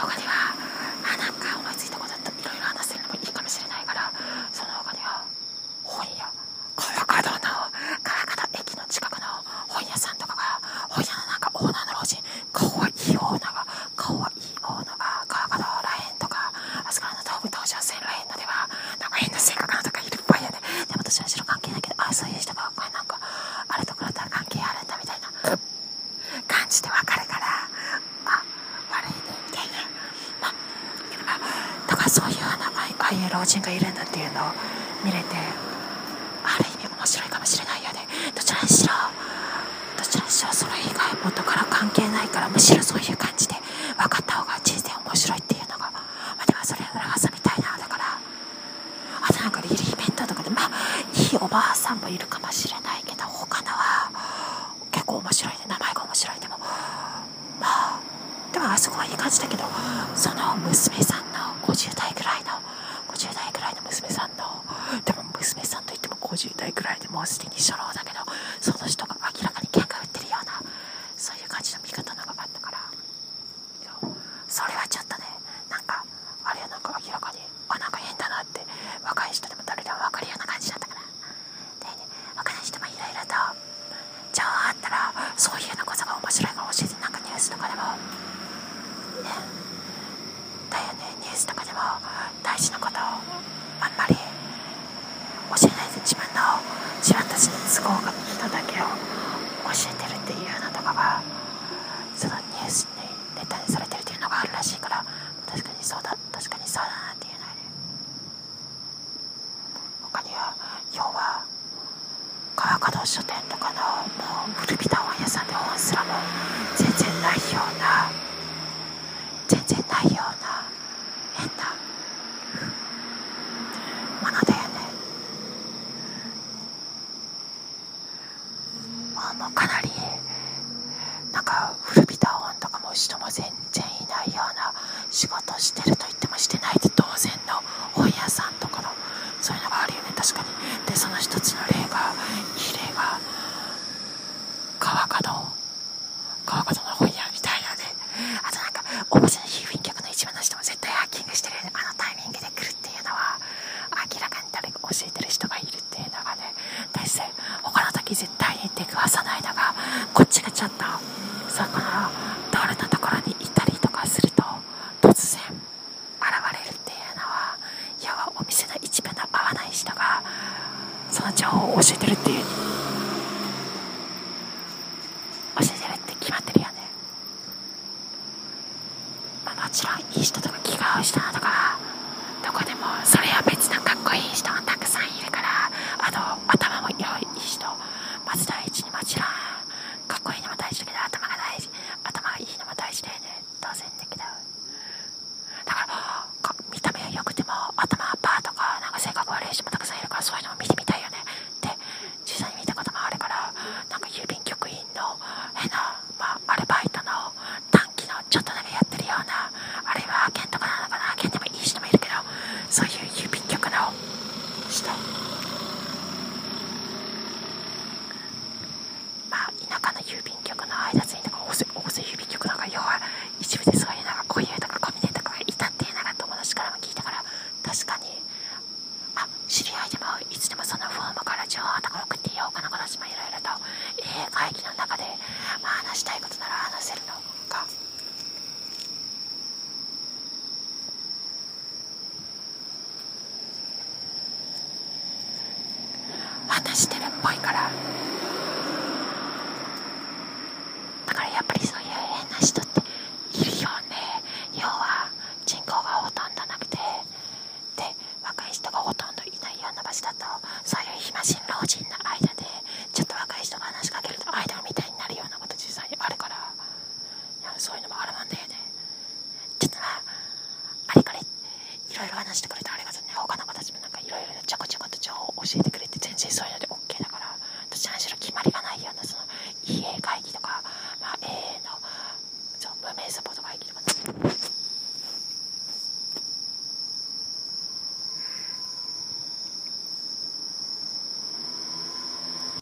Okay. 老人がいるんだっていうのを見れてある意味面白いかもしれないよねどちらにしろどちらにしろそれ以外元から関係ないからむしろそういう感じ50代くらいでもうすでに初老だけどその人が明らかに喧嘩売ってるようなそういう感じの見方のがあったからそれはちょっとねなんかあれはなんか明らかにあなんか変だなって若い人でも誰でも分かるような感じだったからでね若い人もいろいろとじゃあったらそういうようなことが面白いから教えてなんかニュースとかでもねだよねニュースとかでも大事なことをあんまり教えてるっていうのとかはそのニュースにネタにされてるっていうのがあるらしいから確かにそうだ確かにそうだなっていうのはね他には要は川角書店とかのもう古びた本屋さんで本すらも全然ないような全然ないようなもかなりなんか古びた本とかも人も全然いないような仕事してると言ってもしてないで当然の本屋さんとかのそういうのがあるよね確かにでその一つの例がいい例が川角川角の本屋みたいなねあとなんかおばのん非賓客の一番の人も絶対ハッキングしてるあのタイミングで来るっていうのは明らかに誰か教えてる人がいるっていうのがね大し他の時絶対にてくわちゃった魚まあ、知り合いでもいつでもそのフォームから情報とか送っていようかな、たちもいろいろと、えー、会議の中で、まあ、話したいことなら話せるのか。話してるっぽいから。